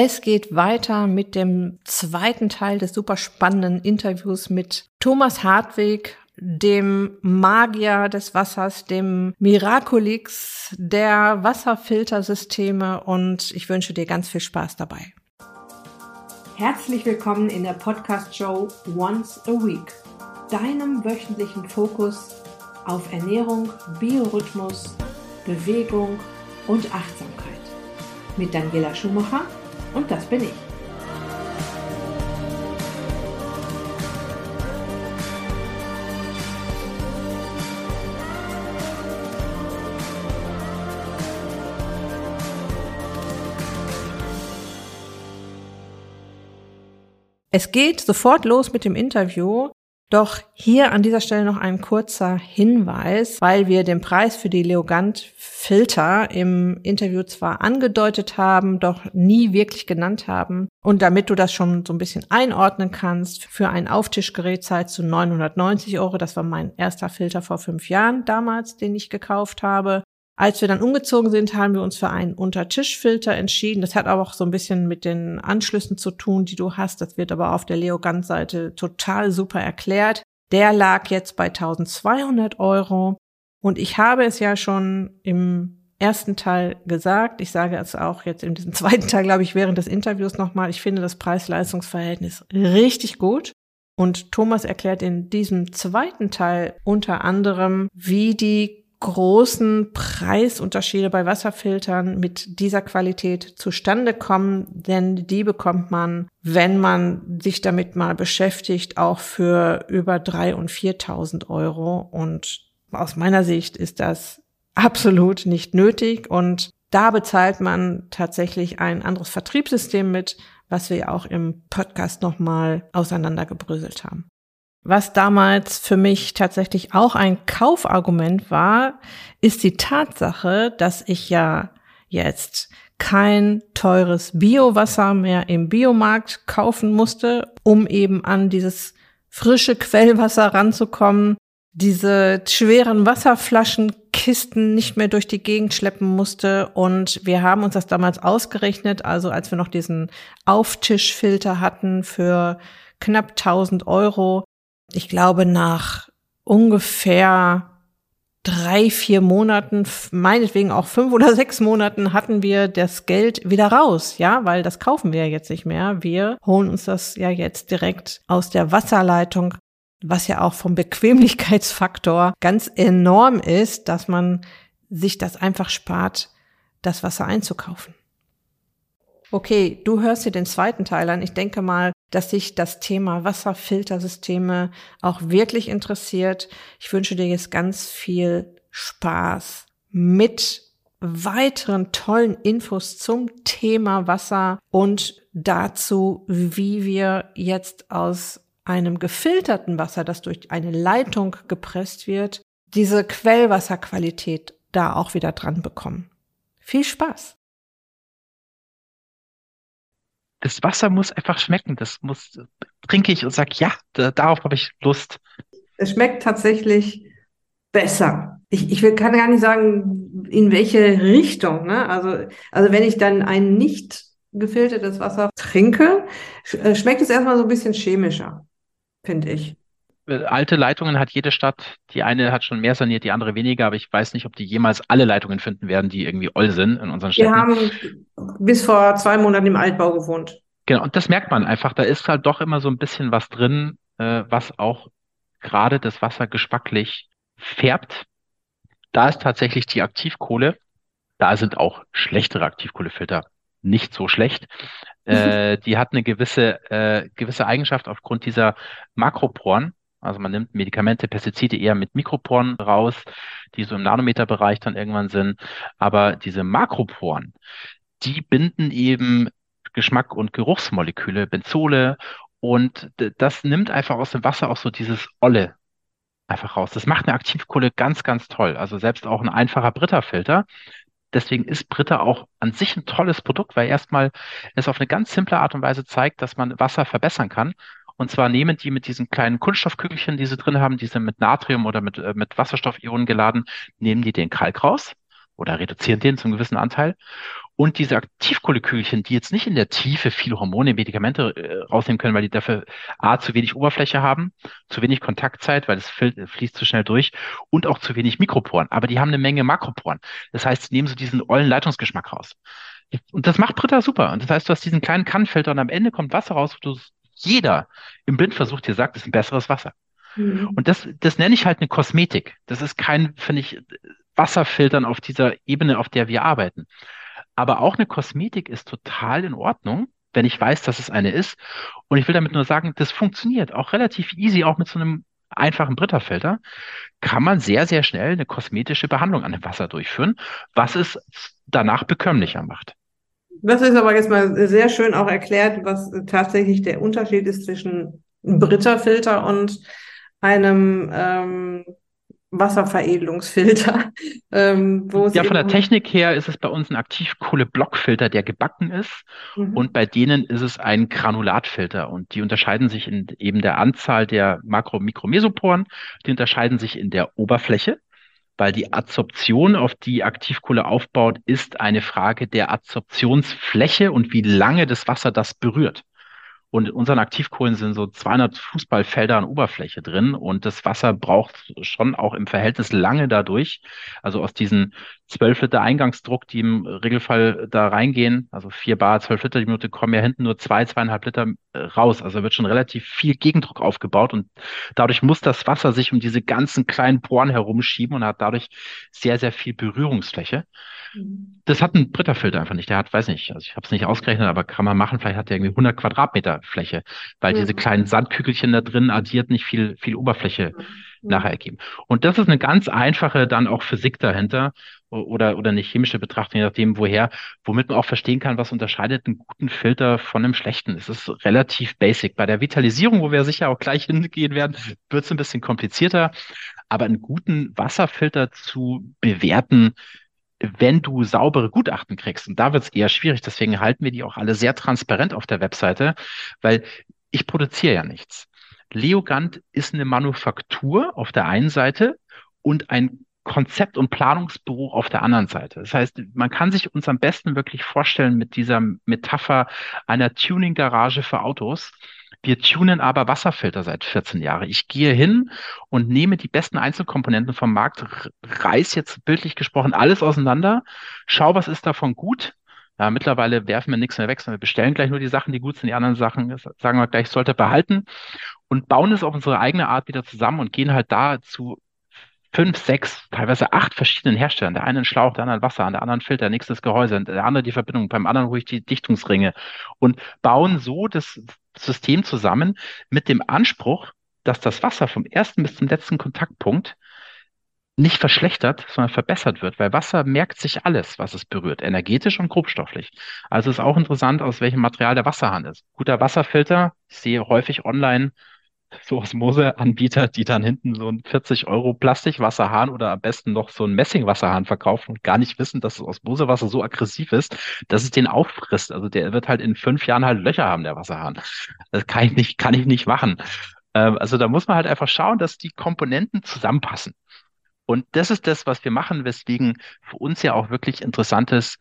Es geht weiter mit dem zweiten Teil des super spannenden Interviews mit Thomas Hartwig, dem Magier des Wassers, dem Miraculix der Wasserfiltersysteme und ich wünsche dir ganz viel Spaß dabei. Herzlich willkommen in der Podcast-Show Once a Week, deinem wöchentlichen Fokus auf Ernährung, Biorhythmus, Bewegung und Achtsamkeit. Mit Daniela Schumacher und das bin ich. Es geht sofort los mit dem Interview. Doch hier an dieser Stelle noch ein kurzer Hinweis, weil wir den Preis für die Leogant Filter im Interview zwar angedeutet haben, doch nie wirklich genannt haben. Und damit du das schon so ein bisschen einordnen kannst, für ein Auftischgerät zahlst du 990 Euro. Das war mein erster Filter vor fünf Jahren damals, den ich gekauft habe. Als wir dann umgezogen sind, haben wir uns für einen Untertischfilter entschieden. Das hat aber auch so ein bisschen mit den Anschlüssen zu tun, die du hast. Das wird aber auf der Leogant-Seite total super erklärt. Der lag jetzt bei 1200 Euro. Und ich habe es ja schon im ersten Teil gesagt. Ich sage es auch jetzt in diesem zweiten Teil, glaube ich, während des Interviews nochmal. Ich finde das Preis-Leistungs-Verhältnis richtig gut. Und Thomas erklärt in diesem zweiten Teil unter anderem, wie die großen Preisunterschiede bei Wasserfiltern mit dieser Qualität zustande kommen, denn die bekommt man, wenn man sich damit mal beschäftigt, auch für über drei und 4.000 Euro. Und aus meiner Sicht ist das absolut nicht nötig und da bezahlt man tatsächlich ein anderes Vertriebssystem mit, was wir auch im Podcast nochmal auseinandergebröselt haben. Was damals für mich tatsächlich auch ein Kaufargument war, ist die Tatsache, dass ich ja jetzt kein teures Biowasser mehr im Biomarkt kaufen musste, um eben an dieses frische Quellwasser ranzukommen, diese schweren Wasserflaschenkisten nicht mehr durch die Gegend schleppen musste. Und wir haben uns das damals ausgerechnet, also als wir noch diesen Auftischfilter hatten für knapp 1000 Euro, ich glaube, nach ungefähr drei, vier Monaten, meinetwegen auch fünf oder sechs Monaten hatten wir das Geld wieder raus, ja, weil das kaufen wir jetzt nicht mehr. Wir holen uns das ja jetzt direkt aus der Wasserleitung, was ja auch vom Bequemlichkeitsfaktor ganz enorm ist, dass man sich das einfach spart, das Wasser einzukaufen. Okay, du hörst dir den zweiten Teil an. Ich denke mal, dass sich das Thema Wasserfiltersysteme auch wirklich interessiert. Ich wünsche dir jetzt ganz viel Spaß mit weiteren tollen Infos zum Thema Wasser und dazu, wie wir jetzt aus einem gefilterten Wasser, das durch eine Leitung gepresst wird, diese Quellwasserqualität da auch wieder dran bekommen. Viel Spaß! Das Wasser muss einfach schmecken. Das muss, trinke ich und sage, ja, da, darauf habe ich Lust. Es schmeckt tatsächlich besser. Ich, ich will, kann gar nicht sagen, in welche Richtung. Ne? Also, also wenn ich dann ein nicht gefiltertes Wasser trinke, äh, schmeckt es erstmal so ein bisschen chemischer, finde ich. Äh, alte Leitungen hat jede Stadt. Die eine hat schon mehr saniert, die andere weniger, aber ich weiß nicht, ob die jemals alle Leitungen finden werden, die irgendwie oll sind in unseren Städten. Wir haben bis vor zwei Monaten im Altbau gewohnt. Genau, und das merkt man einfach. Da ist halt doch immer so ein bisschen was drin, äh, was auch gerade das Wasser geschmacklich färbt. Da ist tatsächlich die Aktivkohle. Da sind auch schlechtere Aktivkohlefilter nicht so schlecht. Äh, die hat eine gewisse, äh, gewisse Eigenschaft aufgrund dieser Makroporen. Also man nimmt Medikamente, Pestizide eher mit Mikroporen raus, die so im Nanometerbereich dann irgendwann sind. Aber diese Makroporen, die binden eben Geschmack und Geruchsmoleküle, Benzole. Und das nimmt einfach aus dem Wasser auch so dieses Olle einfach raus. Das macht eine Aktivkohle ganz, ganz toll. Also selbst auch ein einfacher Britta-Filter. Deswegen ist Britta auch an sich ein tolles Produkt, weil erstmal es auf eine ganz simple Art und Weise zeigt, dass man Wasser verbessern kann. Und zwar nehmen die mit diesen kleinen Kunststoffkügelchen, die sie drin haben, die sind mit Natrium oder mit, äh, mit Wasserstoffionen geladen, nehmen die den Kalk raus oder reduzieren den zum gewissen Anteil Und diese Aktivkohlekügelchen, die jetzt nicht in der Tiefe viele Hormone, Medikamente äh, rausnehmen können, weil die dafür A, zu wenig Oberfläche haben, zu wenig Kontaktzeit, weil es fließt zu schnell durch und auch zu wenig Mikroporen. Aber die haben eine Menge Makroporen. Das heißt, sie nehmen so diesen ollen Leitungsgeschmack raus. Und das macht Britta super. Und das heißt, du hast diesen kleinen Kannfilter und am Ende kommt Wasser raus, wo du jeder im Blindversuch dir sagt, es ist ein besseres Wasser. Mhm. Und das, das nenne ich halt eine Kosmetik. Das ist kein, finde ich, Wasserfiltern auf dieser Ebene, auf der wir arbeiten. Aber auch eine Kosmetik ist total in Ordnung, wenn ich weiß, dass es eine ist. Und ich will damit nur sagen, das funktioniert auch relativ easy, auch mit so einem einfachen Britta-Filter, kann man sehr, sehr schnell eine kosmetische Behandlung an dem Wasser durchführen, was es danach bekömmlicher macht. Das ist aber jetzt mal sehr schön auch erklärt, was tatsächlich der Unterschied ist zwischen Britta-Filter und einem ähm, Wasserveredelungsfilter. Ähm, wo ja, von der Technik her ist es bei uns ein Aktivkohle-Blockfilter, der gebacken ist. Mhm. Und bei denen ist es ein Granulatfilter. Und die unterscheiden sich in eben der Anzahl der Makro-, Mikromesoporen. Die unterscheiden sich in der Oberfläche, weil die Adsorption, auf die Aktivkohle aufbaut, ist eine Frage der Adsorptionsfläche und wie lange das Wasser das berührt. Und in unseren Aktivkohlen sind so 200 Fußballfelder an Oberfläche drin und das Wasser braucht schon auch im Verhältnis lange dadurch. Also aus diesen 12 Liter Eingangsdruck, die im Regelfall da reingehen, also 4 Bar, 12 Liter die Minute, kommen ja hinten nur zwei, zweieinhalb Liter raus. Also wird schon relativ viel Gegendruck aufgebaut und dadurch muss das Wasser sich um diese ganzen kleinen Poren herumschieben und hat dadurch sehr, sehr viel Berührungsfläche. Das hat ein Britta-Filter einfach nicht. Der hat, weiß nicht, also ich habe es nicht ausgerechnet, aber kann man machen. Vielleicht hat der irgendwie 100 Quadratmeter Fläche, weil mhm. diese kleinen Sandkügelchen da drin addiert nicht viel, viel Oberfläche mhm. nachher ergeben. Und das ist eine ganz einfache dann auch Physik dahinter oder, oder eine chemische Betrachtung, je nachdem woher, womit man auch verstehen kann, was unterscheidet einen guten Filter von einem schlechten. Es ist relativ basic. Bei der Vitalisierung, wo wir sicher auch gleich hingehen werden, wird es ein bisschen komplizierter. Aber einen guten Wasserfilter zu bewerten, wenn du saubere Gutachten kriegst, und da wird es eher schwierig, deswegen halten wir die auch alle sehr transparent auf der Webseite, weil ich produziere ja nichts. Leogant ist eine Manufaktur auf der einen Seite und ein Konzept- und Planungsbüro auf der anderen Seite. Das heißt, man kann sich uns am besten wirklich vorstellen mit dieser Metapher einer Tuning-Garage für Autos. Wir tunen aber Wasserfilter seit 14 Jahren. Ich gehe hin und nehme die besten Einzelkomponenten vom Markt, reiß jetzt bildlich gesprochen alles auseinander, schau, was ist davon gut. Ja, mittlerweile werfen wir nichts mehr weg, sondern wir bestellen gleich nur die Sachen, die gut sind, die anderen Sachen, sagen wir gleich, sollte behalten und bauen es auf unsere eigene Art wieder zusammen und gehen halt da zu fünf, sechs, teilweise acht verschiedenen Herstellern. Der eine Schlauch, der andere Wasser, der andere Filter, nächstes Gehäuse, der andere die Verbindung, beim anderen ich die Dichtungsringe und bauen so das System zusammen mit dem Anspruch, dass das Wasser vom ersten bis zum letzten Kontaktpunkt nicht verschlechtert, sondern verbessert wird, weil Wasser merkt sich alles, was es berührt, energetisch und grobstofflich. Also ist auch interessant, aus welchem Material der Wasserhahn ist. Guter Wasserfilter, ich sehe häufig online so Osmose-Anbieter, die dann hinten so ein 40 Euro Plastikwasserhahn oder am besten noch so ein Messingwasserhahn verkaufen und gar nicht wissen, dass das Osmosewasser so aggressiv ist, dass es den auffrisst. Also der wird halt in fünf Jahren halt Löcher haben, der Wasserhahn. Das kann ich nicht, kann ich nicht machen. Ähm, also da muss man halt einfach schauen, dass die Komponenten zusammenpassen. Und das ist das, was wir machen, weswegen für uns ja auch wirklich interessantes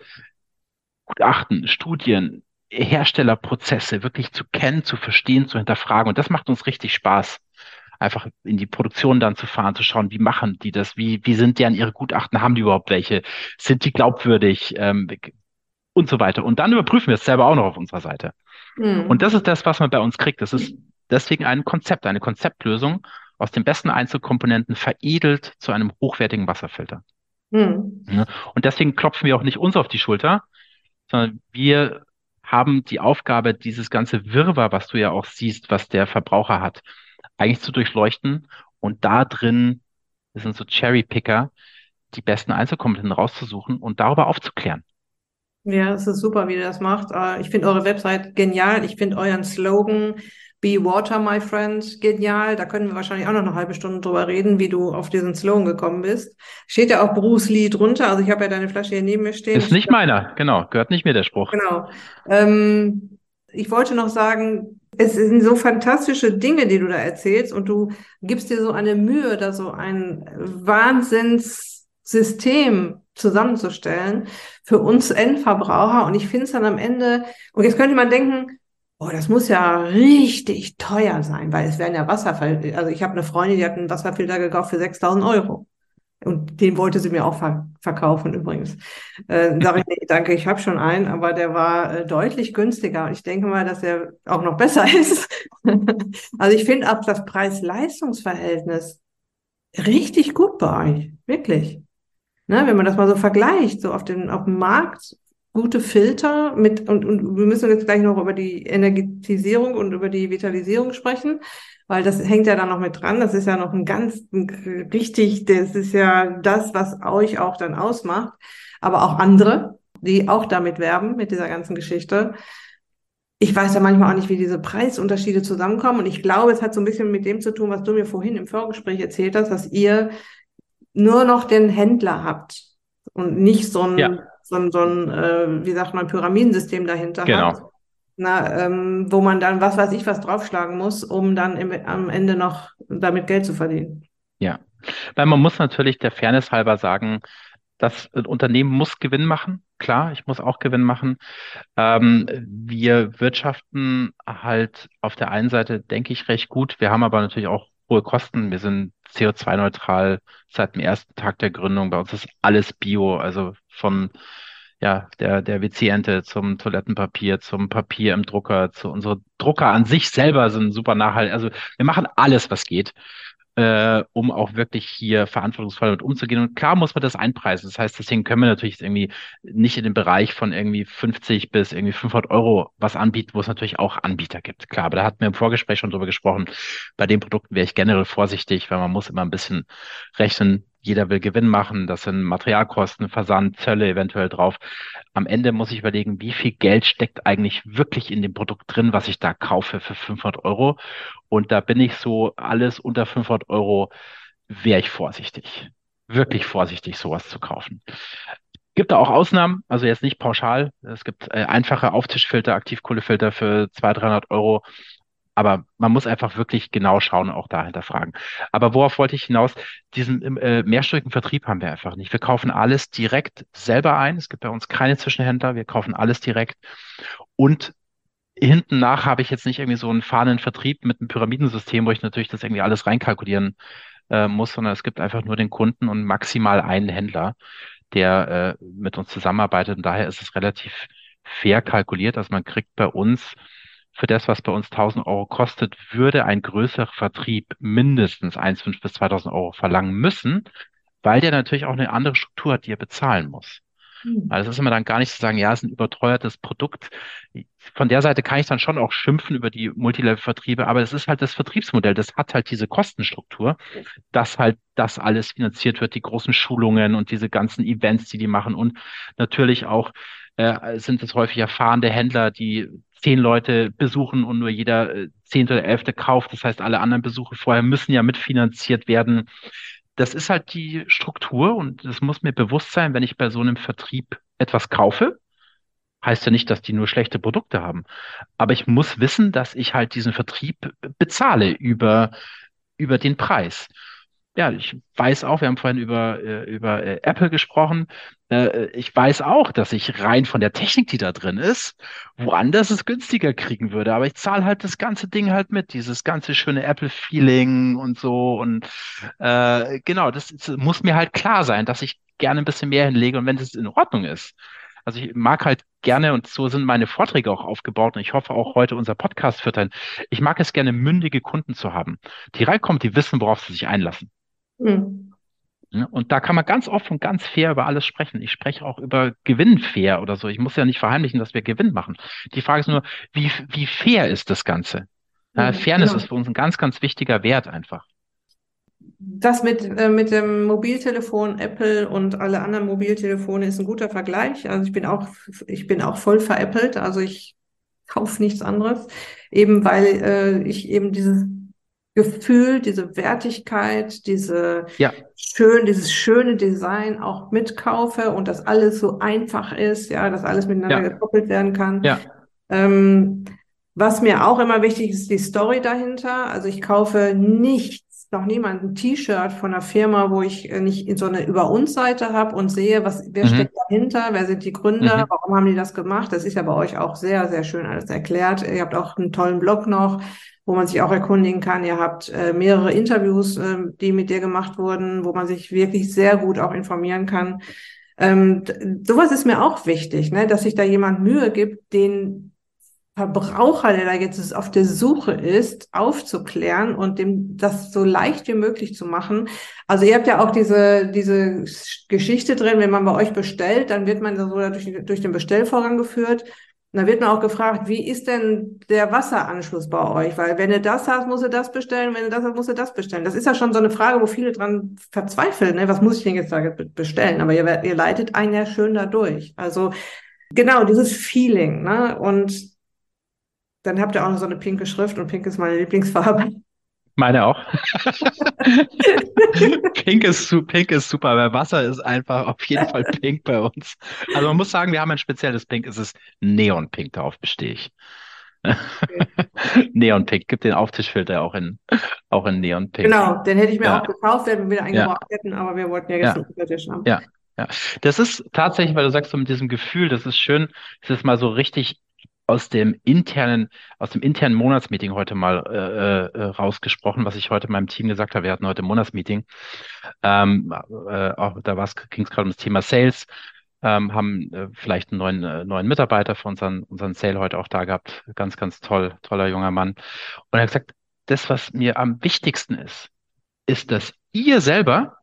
Gutachten, Studien, Herstellerprozesse wirklich zu kennen, zu verstehen, zu hinterfragen. Und das macht uns richtig Spaß, einfach in die Produktion dann zu fahren, zu schauen, wie machen die das, wie, wie sind deren ihre Gutachten, haben die überhaupt welche, sind die glaubwürdig ähm, und so weiter. Und dann überprüfen wir es selber auch noch auf unserer Seite. Mhm. Und das ist das, was man bei uns kriegt. Das ist deswegen ein Konzept, eine Konzeptlösung aus den besten Einzelkomponenten veredelt zu einem hochwertigen Wasserfilter. Mhm. Und deswegen klopfen wir auch nicht uns auf die Schulter, sondern wir haben die Aufgabe, dieses ganze Wirrwarr, was du ja auch siehst, was der Verbraucher hat, eigentlich zu durchleuchten und da drin, das sind so Cherry-Picker, die besten Einzelkomponenten rauszusuchen und darüber aufzuklären. Ja, es ist super, wie ihr das macht. Äh, ich finde eure Website genial. Ich finde euren Slogan Be Water, my friend, genial. Da können wir wahrscheinlich auch noch eine halbe Stunde drüber reden, wie du auf diesen Slogan gekommen bist. Steht ja auch Bruce Lee drunter. Also ich habe ja deine Flasche hier neben mir stehen. Ist nicht meiner, genau. Gehört nicht mir der Spruch. Genau. Ähm, ich wollte noch sagen, es sind so fantastische Dinge, die du da erzählst und du gibst dir so eine Mühe, da so ein Wahnsinnssystem zusammenzustellen für uns Endverbraucher. Und ich finde es dann am Ende, und jetzt könnte man denken, oh, das muss ja richtig teuer sein, weil es werden ja Wasserfilter, also ich habe eine Freundin, die hat einen Wasserfilter gekauft für 6000 Euro. Und den wollte sie mir auch ver verkaufen übrigens. Äh, sage ich, nee, danke, ich habe schon einen, aber der war äh, deutlich günstiger. Und ich denke mal, dass er auch noch besser ist. also ich finde auch das Preis-Leistungs-Verhältnis richtig gut bei euch. Wirklich. Ne, wenn man das mal so vergleicht, so auf, den, auf dem Markt, gute Filter mit, und, und wir müssen jetzt gleich noch über die Energetisierung und über die Vitalisierung sprechen, weil das hängt ja dann noch mit dran. Das ist ja noch ein ganz ein, richtig, das ist ja das, was euch auch dann ausmacht, aber auch andere, die auch damit werben, mit dieser ganzen Geschichte. Ich weiß ja manchmal auch nicht, wie diese Preisunterschiede zusammenkommen. Und ich glaube, es hat so ein bisschen mit dem zu tun, was du mir vorhin im Vorgespräch erzählt hast, dass ihr nur noch den Händler habt und nicht so ein, ja. So ein, so ein äh, wie sagt man, Pyramidensystem dahinter genau. hat. Na, ähm, wo man dann, was weiß ich, was draufschlagen muss, um dann im, am Ende noch damit Geld zu verdienen. Ja, weil man muss natürlich der Fairness halber sagen, das Unternehmen muss Gewinn machen. Klar, ich muss auch Gewinn machen. Ähm, wir wirtschaften halt auf der einen Seite, denke ich, recht gut. Wir haben aber natürlich auch hohe Kosten. Wir sind CO2-neutral seit dem ersten Tag der Gründung. Bei uns ist alles Bio, also von ja, der, der WC-Ente zum Toilettenpapier, zum Papier im Drucker, zu unsere Drucker an sich selber sind super nachhaltig. Also wir machen alles, was geht äh, um auch wirklich hier verantwortungsvoll mit umzugehen. Und klar muss man das einpreisen. Das heißt, deswegen können wir natürlich irgendwie nicht in den Bereich von irgendwie 50 bis irgendwie 500 Euro was anbieten, wo es natürlich auch Anbieter gibt. Klar, aber da hatten wir im Vorgespräch schon drüber gesprochen. Bei den Produkten wäre ich generell vorsichtig, weil man muss immer ein bisschen rechnen, jeder will Gewinn machen, das sind Materialkosten, Versand, Zölle eventuell drauf. Am Ende muss ich überlegen, wie viel Geld steckt eigentlich wirklich in dem Produkt drin, was ich da kaufe für 500 Euro. Und da bin ich so, alles unter 500 Euro wäre ich vorsichtig. Wirklich vorsichtig, sowas zu kaufen. Gibt da auch Ausnahmen, also jetzt nicht pauschal. Es gibt äh, einfache Auftischfilter, Aktivkohlefilter für 200, 300 Euro. Aber man muss einfach wirklich genau schauen, auch dahinter fragen. Aber worauf wollte ich hinaus? Diesen äh, mehrstündigen Vertrieb haben wir einfach nicht. Wir kaufen alles direkt selber ein. Es gibt bei uns keine Zwischenhändler. Wir kaufen alles direkt. Und hinten nach habe ich jetzt nicht irgendwie so einen fahrenden Vertrieb mit einem Pyramidensystem, wo ich natürlich das irgendwie alles reinkalkulieren äh, muss, sondern es gibt einfach nur den Kunden und maximal einen Händler, der äh, mit uns zusammenarbeitet. Und daher ist es relativ fair kalkuliert. Also man kriegt bei uns für das, was bei uns 1000 Euro kostet, würde ein größerer Vertrieb mindestens 1,5 bis 2000 Euro verlangen müssen, weil der natürlich auch eine andere Struktur hat, die er bezahlen muss. Mhm. Also es ist immer dann gar nicht zu sagen, ja, es ist ein überteuertes Produkt. Von der Seite kann ich dann schon auch schimpfen über die Multilevel-Vertriebe, aber es ist halt das Vertriebsmodell, das hat halt diese Kostenstruktur, dass halt das alles finanziert wird, die großen Schulungen und diese ganzen Events, die die machen und natürlich auch äh, sind es häufig erfahrene Händler, die zehn Leute besuchen und nur jeder äh, zehnte oder elfte kauft. Das heißt, alle anderen Besuche vorher müssen ja mitfinanziert werden das ist halt die Struktur und es muss mir bewusst sein, wenn ich bei so einem Vertrieb etwas kaufe, heißt ja nicht, dass die nur schlechte Produkte haben. Aber ich muss wissen, dass ich halt diesen Vertrieb bezahle über, über den Preis ja, ich weiß auch, wir haben vorhin über, äh, über äh, Apple gesprochen. Äh, ich weiß auch, dass ich rein von der Technik, die da drin ist, woanders es günstiger kriegen würde. Aber ich zahle halt das ganze Ding halt mit, dieses ganze schöne Apple-Feeling und so. Und äh, genau, das, das muss mir halt klar sein, dass ich gerne ein bisschen mehr hinlege und wenn es in Ordnung ist. Also ich mag halt gerne, und so sind meine Vorträge auch aufgebaut, und ich hoffe auch heute unser Podcast wird ein, ich mag es gerne, mündige Kunden zu haben, die reinkommen, die wissen, worauf sie sich einlassen. Mhm. Und da kann man ganz offen und ganz fair über alles sprechen. Ich spreche auch über Gewinn fair oder so. Ich muss ja nicht verheimlichen, dass wir Gewinn machen. Die Frage ist nur, wie, wie fair ist das Ganze? Ja, Fairness genau. ist für uns ein ganz, ganz wichtiger Wert einfach. Das mit, äh, mit dem Mobiltelefon Apple und alle anderen Mobiltelefone ist ein guter Vergleich. Also ich bin auch, ich bin auch voll veräppelt. Also ich kaufe nichts anderes, eben weil äh, ich eben dieses Gefühl, diese Wertigkeit, diese ja. schön, dieses schöne Design auch mitkaufe und dass alles so einfach ist, ja, dass alles miteinander ja. gekoppelt werden kann. Ja. Ähm, was mir auch immer wichtig ist, die Story dahinter. Also ich kaufe noch niemand ein T-Shirt von einer Firma, wo ich äh, nicht in so eine Über uns Seite habe und sehe, was, wer mhm. steckt dahinter, wer sind die Gründer, mhm. warum haben die das gemacht? Das ist ja bei euch auch sehr, sehr schön alles erklärt. Ihr habt auch einen tollen Blog noch, wo man sich auch erkundigen kann. Ihr habt äh, mehrere Interviews, äh, die mit dir gemacht wurden, wo man sich wirklich sehr gut auch informieren kann. Ähm, sowas ist mir auch wichtig, ne, dass sich da jemand Mühe gibt, den Verbraucher, der da jetzt auf der Suche ist, aufzuklären und dem das so leicht wie möglich zu machen. Also ihr habt ja auch diese, diese Geschichte drin, wenn man bei euch bestellt, dann wird man so durch, durch den Bestellvorgang geführt. Und da wird man auch gefragt, wie ist denn der Wasseranschluss bei euch? Weil wenn du das hast, musst du das bestellen, wenn du das hast, musst du das bestellen. Das ist ja schon so eine Frage, wo viele dran verzweifeln. Ne? Was muss ich denn jetzt da bestellen? Aber ihr, ihr leitet einen ja schön da durch. Also genau, dieses Feeling. Ne? Und dann habt ihr auch noch so eine pinke Schrift und pink ist meine Lieblingsfarbe. Meine auch. pink, ist, pink ist super, aber Wasser ist einfach auf jeden Fall pink bei uns. Also man muss sagen, wir haben ein spezielles Pink, es ist Neonpink, darauf bestehe ich. Okay. Neonpink, gibt den Auftischfilter auch in, auch in Neonpink. Genau, den hätte ich mir ja. auch gekauft, wenn wir wieder eingebaut ja. hätten, aber wir wollten ja jetzt ja. Untertisch haben. Ja, ja. Das ist tatsächlich, weil du sagst so mit diesem Gefühl, das ist schön, es ist mal so richtig aus dem internen, aus dem internen Monatsmeeting heute mal äh, äh, rausgesprochen, was ich heute meinem Team gesagt habe. Wir hatten heute Monatsmeeting. Ähm, äh, auch da ging es gerade um das Thema Sales. Ähm, haben äh, vielleicht einen neuen, äh, neuen Mitarbeiter für unseren, unseren Sale heute auch da gehabt. Ganz, ganz toll, toller junger Mann. Und er hat gesagt, das, was mir am wichtigsten ist, ist, dass ihr selber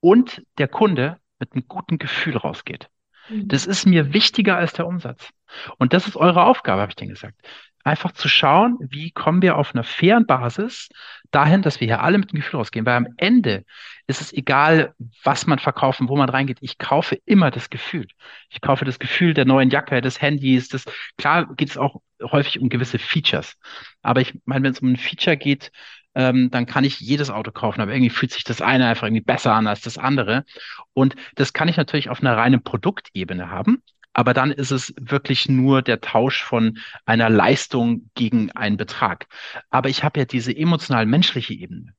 und der Kunde mit einem guten Gefühl rausgeht. Das mhm. ist mir wichtiger als der Umsatz. Und das ist eure Aufgabe, habe ich denen gesagt. Einfach zu schauen, wie kommen wir auf einer fairen Basis dahin, dass wir hier alle mit dem Gefühl rausgehen. Weil am Ende ist es egal, was man verkaufen, wo man reingeht. Ich kaufe immer das Gefühl. Ich kaufe das Gefühl der neuen Jacke, des Handys. Das, klar geht es auch häufig um gewisse Features. Aber ich meine, wenn es um ein Feature geht, ähm, dann kann ich jedes Auto kaufen, aber irgendwie fühlt sich das eine einfach irgendwie besser an als das andere. Und das kann ich natürlich auf einer reinen Produktebene haben. Aber dann ist es wirklich nur der Tausch von einer Leistung gegen einen Betrag. Aber ich habe ja diese emotional menschliche Ebene.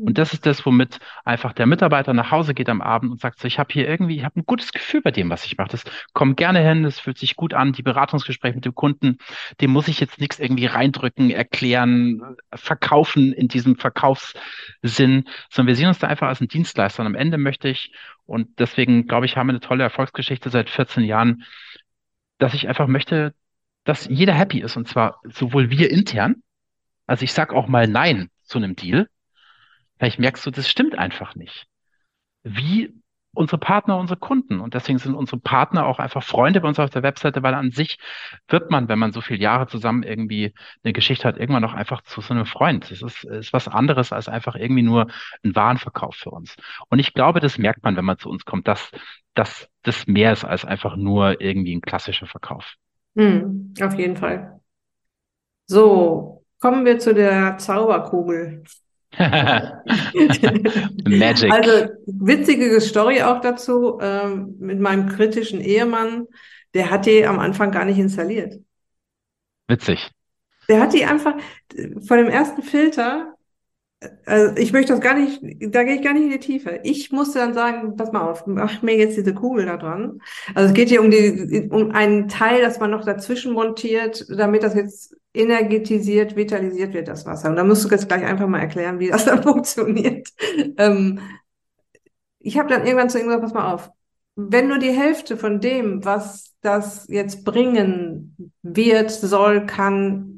Und das ist das, womit einfach der Mitarbeiter nach Hause geht am Abend und sagt so, ich habe hier irgendwie, ich habe ein gutes Gefühl bei dem, was ich mache. Das kommt gerne hin, das fühlt sich gut an. Die Beratungsgespräche mit dem Kunden, dem muss ich jetzt nichts irgendwie reindrücken, erklären, verkaufen in diesem Verkaufssinn, sondern wir sehen uns da einfach als ein Dienstleister. Und am Ende möchte ich, und deswegen glaube ich, haben wir eine tolle Erfolgsgeschichte seit 14 Jahren, dass ich einfach möchte, dass jeder happy ist. Und zwar sowohl wir intern, also ich sage auch mal Nein zu einem Deal, Vielleicht merkst du, das stimmt einfach nicht. Wie unsere Partner, unsere Kunden. Und deswegen sind unsere Partner auch einfach Freunde bei uns auf der Webseite, weil an sich wird man, wenn man so viele Jahre zusammen irgendwie eine Geschichte hat, irgendwann auch einfach zu so einem Freund. Das ist, ist was anderes als einfach irgendwie nur ein Warenverkauf für uns. Und ich glaube, das merkt man, wenn man zu uns kommt, dass, dass das mehr ist als einfach nur irgendwie ein klassischer Verkauf. Hm, auf jeden Fall. So, kommen wir zu der Zauberkugel. Magic. Also witzige Story auch dazu ähm, mit meinem kritischen Ehemann. Der hat die am Anfang gar nicht installiert. Witzig. Der hat die einfach von dem ersten Filter also ich möchte das gar nicht, da gehe ich gar nicht in die Tiefe. Ich musste dann sagen, pass mal auf, mach mir jetzt diese Kugel da dran. Also es geht hier um die, um einen Teil, das man noch dazwischen montiert, damit das jetzt energetisiert, vitalisiert wird, das Wasser. Und da musst du jetzt gleich einfach mal erklären, wie das dann funktioniert. Ähm, ich habe dann irgendwann zu ihm gesagt, pass mal auf, wenn nur die Hälfte von dem, was das jetzt bringen wird, soll, kann,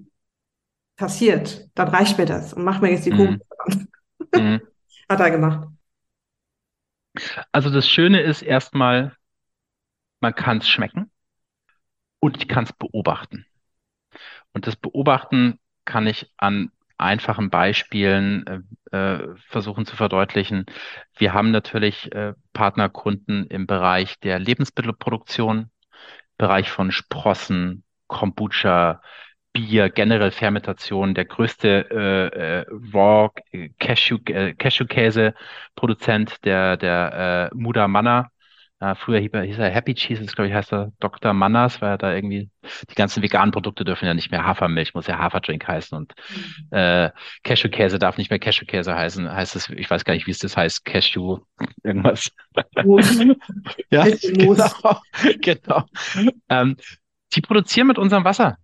passiert, dann reicht mir das und mach mir jetzt die Kugel. Mhm. mhm. Hat er gemacht. Also das Schöne ist erstmal, man kann es schmecken und ich kann es beobachten. Und das Beobachten kann ich an einfachen Beispielen äh, äh, versuchen zu verdeutlichen. Wir haben natürlich äh, Partnerkunden im Bereich der Lebensmittelproduktion, Bereich von Sprossen, Kombucha, Bier, generell Fermentation, der größte äh, äh, Raw Cashew, äh, Cashewkäse-Produzent, der, der äh, Muda Manna äh, früher hieß er Happy Cheese, glaube ich, heißt er Dr. Manners, weil er da irgendwie, die ganzen veganen Produkte dürfen ja nicht mehr Hafermilch, muss ja Haferdrink heißen und mhm. äh, Cashewkäse darf nicht mehr Cashewkäse heißen, heißt es, ich weiß gar nicht, wie es das heißt, Cashew, irgendwas. ja, genau, genau. Ähm, die produzieren mit unserem Wasser.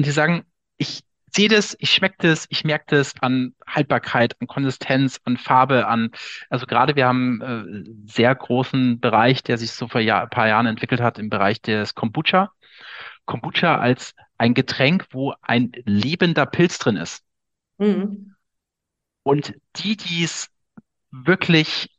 Und die sagen, ich sehe das, ich schmecke das, ich merke das an Haltbarkeit, an Konsistenz, an Farbe, an, also gerade wir haben äh, sehr großen Bereich, der sich so vor Jahr, ein paar Jahren entwickelt hat im Bereich des Kombucha. Kombucha als ein Getränk, wo ein lebender Pilz drin ist. Mhm. Und die, die es wirklich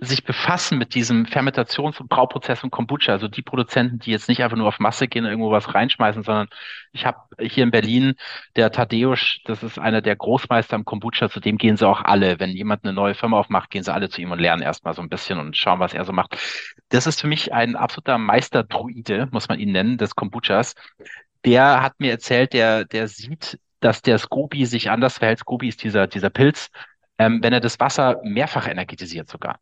sich befassen mit diesem Fermentations- und Brauprozess und Kombucha, also die Produzenten, die jetzt nicht einfach nur auf Masse gehen und irgendwo was reinschmeißen, sondern ich habe hier in Berlin der Tadeusz, das ist einer der Großmeister im Kombucha, zu dem gehen sie auch alle. Wenn jemand eine neue Firma aufmacht, gehen sie alle zu ihm und lernen erstmal so ein bisschen und schauen, was er so macht. Das ist für mich ein absoluter Meisterdruide, muss man ihn nennen, des Kombuchas. Der hat mir erzählt, der, der sieht, dass der Scoby sich anders verhält. Scoby ist dieser, dieser Pilz, ähm, wenn er das Wasser mehrfach energetisiert sogar.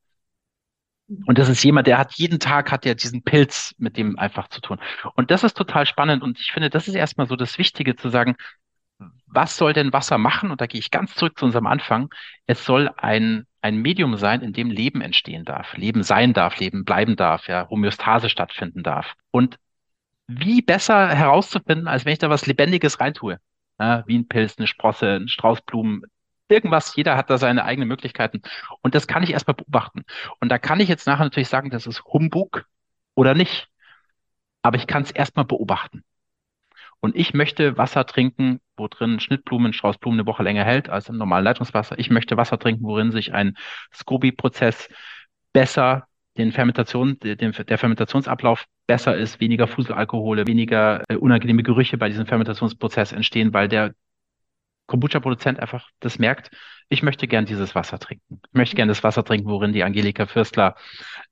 Und das ist jemand, der hat jeden Tag hat er diesen Pilz mit dem einfach zu tun. Und das ist total spannend. Und ich finde, das ist erstmal so das Wichtige zu sagen, was soll denn Wasser machen? Und da gehe ich ganz zurück zu unserem Anfang. Es soll ein, ein Medium sein, in dem Leben entstehen darf, Leben sein darf, Leben bleiben darf, ja, Homöostase stattfinden darf. Und wie besser herauszufinden, als wenn ich da was Lebendiges reintue? Ja, wie ein Pilz, eine Sprosse, ein Strauß Blumen, irgendwas, jeder hat da seine eigenen Möglichkeiten. Und das kann ich erstmal beobachten. Und da kann ich jetzt nachher natürlich sagen, das ist Humbug oder nicht. Aber ich kann es erstmal beobachten. Und ich möchte Wasser trinken, wo drin Schnittblumen, Straußblumen eine Woche länger hält als im normalen Leitungswasser. Ich möchte Wasser trinken, worin sich ein Scoby-Prozess besser den Fermentation, den, der Fermentationsablauf besser ist, weniger Fuselalkohole, weniger äh, unangenehme Gerüche bei diesem Fermentationsprozess entstehen, weil der Kombucha-Produzent einfach das merkt, ich möchte gern dieses Wasser trinken. Ich möchte gern das Wasser trinken, worin die Angelika Fürstler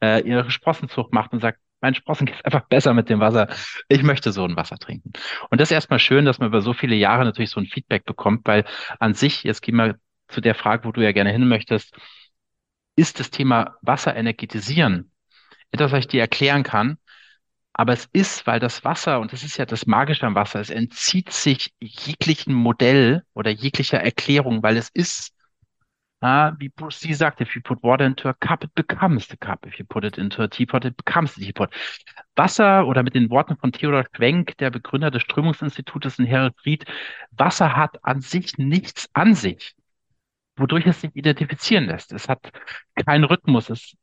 äh, ihre Sprossenzucht macht und sagt, mein Sprossen geht einfach besser mit dem Wasser. Ich möchte so ein Wasser trinken. Und das ist erstmal schön, dass man über so viele Jahre natürlich so ein Feedback bekommt, weil an sich, jetzt gehen wir zu der Frage, wo du ja gerne hin möchtest, ist das Thema Wasser energetisieren etwas, was ich dir erklären kann, aber es ist, weil das Wasser, und das ist ja das Magische am Wasser, es entzieht sich jeglichen Modell oder jeglicher Erklärung, weil es ist, uh, wie Bruce Lee sagt, if you put water into a cup, it becomes the cup. If you put it into a teapot, it becomes the teapot. Wasser, oder mit den Worten von Theodor Schwenk, der Begründer des Strömungsinstitutes in Heraklit, Wasser hat an sich nichts an sich wodurch es sich identifizieren lässt. Es hat keinen Rhythmus, es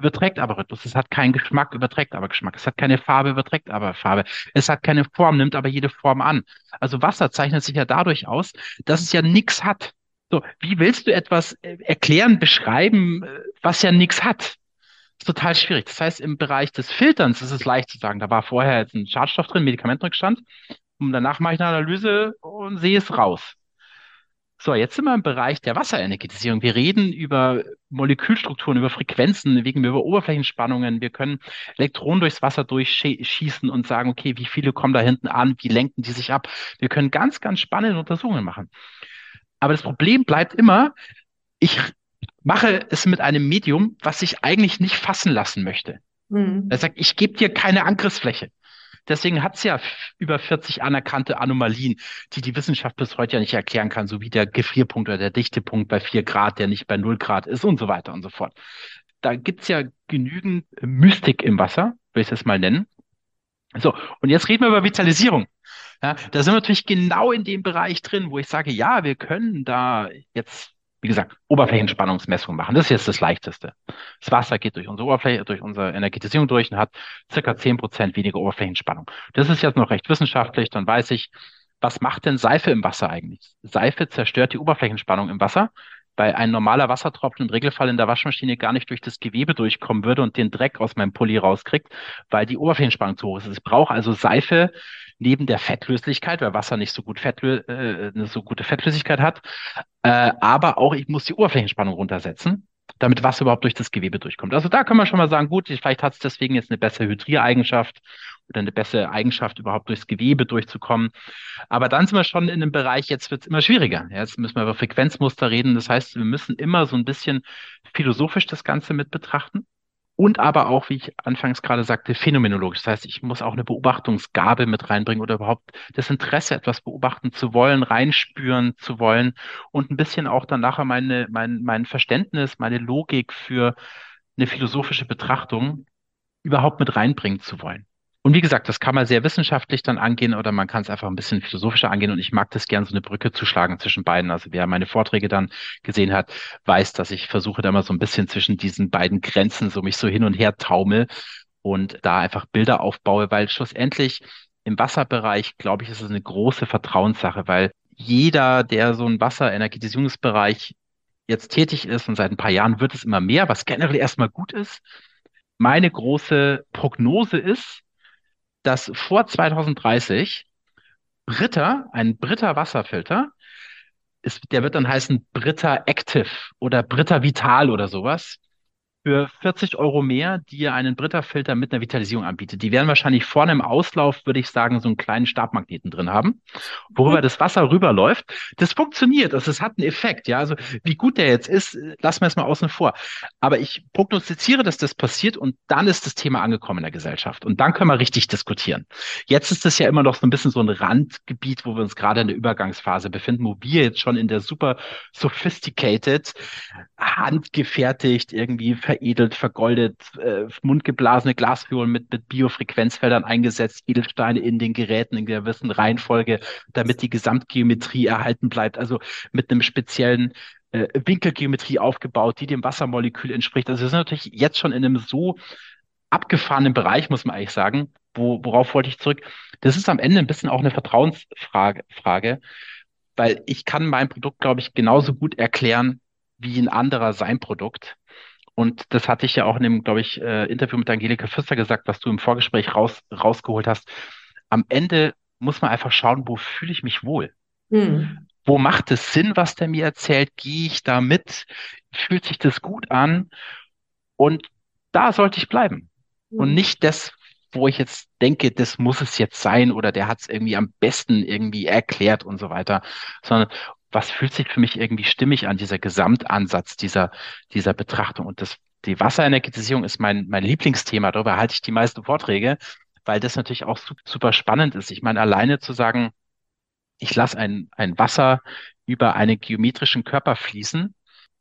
überträgt aber Rhythmus. Es hat keinen Geschmack, überträgt aber Geschmack. Es hat keine Farbe, überträgt aber Farbe. Es hat keine Form, nimmt aber jede Form an. Also Wasser zeichnet sich ja dadurch aus, dass es ja nichts hat. So, wie willst du etwas äh, erklären, beschreiben, äh, was ja nichts hat? ist total schwierig. Das heißt, im Bereich des Filterns ist es leicht zu sagen, da war vorher jetzt ein Schadstoff drin, Medikamentenrückstand. Und danach mache ich eine Analyse und sehe es raus. So, jetzt sind wir im Bereich der Wasserenergetisierung. Wir reden über Molekülstrukturen, über Frequenzen, wegen über Oberflächenspannungen. Wir können Elektronen durchs Wasser durchschießen und sagen, okay, wie viele kommen da hinten an, wie lenken die sich ab. Wir können ganz, ganz spannende Untersuchungen machen. Aber das Problem bleibt immer, ich mache es mit einem Medium, was ich eigentlich nicht fassen lassen möchte. Mhm. Er sagt, ich gebe dir keine Angriffsfläche. Deswegen hat es ja über 40 anerkannte Anomalien, die die Wissenschaft bis heute ja nicht erklären kann, so wie der Gefrierpunkt oder der Dichtepunkt bei 4 Grad, der nicht bei 0 Grad ist und so weiter und so fort. Da gibt's ja genügend Mystik im Wasser, will ich es mal nennen. So, und jetzt reden wir über Vitalisierung. Ja, da sind wir natürlich genau in dem Bereich drin, wo ich sage, ja, wir können da jetzt wie gesagt, Oberflächenspannungsmessung machen. Das ist jetzt das Leichteste. Das Wasser geht durch unsere Oberfläche, durch unsere Energetisierung durch und hat circa zehn Prozent weniger Oberflächenspannung. Das ist jetzt noch recht wissenschaftlich. Dann weiß ich, was macht denn Seife im Wasser eigentlich? Seife zerstört die Oberflächenspannung im Wasser, weil ein normaler Wassertropfen im Regelfall in der Waschmaschine gar nicht durch das Gewebe durchkommen würde und den Dreck aus meinem Pulli rauskriegt, weil die Oberflächenspannung zu hoch ist. Es braucht also Seife neben der Fettlöslichkeit, weil Wasser nicht so gut Fettlö äh, eine so gute Fettlöslichkeit hat, äh, aber auch ich muss die Oberflächenspannung runtersetzen, damit Wasser überhaupt durch das Gewebe durchkommt. Also da können wir schon mal sagen, gut, vielleicht hat es deswegen jetzt eine bessere Hydriereigenschaft oder eine bessere Eigenschaft, überhaupt durchs Gewebe durchzukommen. Aber dann sind wir schon in einem Bereich, jetzt wird es immer schwieriger. Jetzt müssen wir über Frequenzmuster reden. Das heißt, wir müssen immer so ein bisschen philosophisch das Ganze mit betrachten und aber auch, wie ich anfangs gerade sagte, phänomenologisch. Das heißt, ich muss auch eine Beobachtungsgabe mit reinbringen oder überhaupt das Interesse, etwas beobachten zu wollen, reinspüren zu wollen und ein bisschen auch dann nachher meine, mein, mein Verständnis, meine Logik für eine philosophische Betrachtung überhaupt mit reinbringen zu wollen. Und wie gesagt, das kann man sehr wissenschaftlich dann angehen oder man kann es einfach ein bisschen philosophischer angehen. Und ich mag das gern, so eine Brücke zu schlagen zwischen beiden. Also wer meine Vorträge dann gesehen hat, weiß, dass ich versuche da mal so ein bisschen zwischen diesen beiden Grenzen so mich so hin und her taumel und da einfach Bilder aufbaue, weil schlussendlich im Wasserbereich, glaube ich, ist es eine große Vertrauenssache, weil jeder, der so ein Wasserenergetisierungsbereich jetzt tätig ist und seit ein paar Jahren wird es immer mehr, was generell erstmal gut ist. Meine große Prognose ist, dass vor 2030 Britta, ein Britta Wasserfilter, ist, der wird dann heißen Britta Active oder Britta Vital oder sowas, für 40 Euro mehr, die ihr einen Britta-Filter mit einer Vitalisierung anbietet. Die werden wahrscheinlich vorne im Auslauf, würde ich sagen, so einen kleinen Stabmagneten drin haben, worüber mhm. das Wasser rüberläuft. Das funktioniert, also es hat einen Effekt, ja. Also wie gut der jetzt ist, lassen wir es mal außen vor. Aber ich prognostiziere, dass das passiert und dann ist das Thema angekommen in der Gesellschaft. Und dann können wir richtig diskutieren. Jetzt ist das ja immer noch so ein bisschen so ein Randgebiet, wo wir uns gerade in der Übergangsphase befinden, wo wir jetzt schon in der super sophisticated, handgefertigt, irgendwie veredelt, vergoldet, äh, mundgeblasene Glasfiguren mit, mit Biofrequenzfeldern eingesetzt, Edelsteine in den Geräten in gewissen Reihenfolge, damit die Gesamtgeometrie erhalten bleibt. Also mit einem speziellen äh, Winkelgeometrie aufgebaut, die dem Wassermolekül entspricht. Also wir sind natürlich jetzt schon in einem so abgefahrenen Bereich, muss man eigentlich sagen. Wo, worauf wollte ich zurück? Das ist am Ende ein bisschen auch eine Vertrauensfrage, Frage, weil ich kann mein Produkt, glaube ich, genauso gut erklären wie ein anderer sein Produkt. Und das hatte ich ja auch in dem, glaube ich, äh, Interview mit Angelika Pfister gesagt, was du im Vorgespräch raus, rausgeholt hast. Am Ende muss man einfach schauen, wo fühle ich mich wohl? Hm. Wo macht es Sinn, was der mir erzählt? Gehe ich da mit? Fühlt sich das gut an? Und da sollte ich bleiben. Hm. Und nicht das, wo ich jetzt denke, das muss es jetzt sein oder der hat es irgendwie am besten irgendwie erklärt und so weiter, sondern was fühlt sich für mich irgendwie stimmig an, dieser Gesamtansatz dieser, dieser Betrachtung. Und das, die Wasserenergetisierung ist mein, mein Lieblingsthema. Darüber halte ich die meisten Vorträge, weil das natürlich auch super spannend ist. Ich meine, alleine zu sagen, ich lasse ein, ein Wasser über einen geometrischen Körper fließen,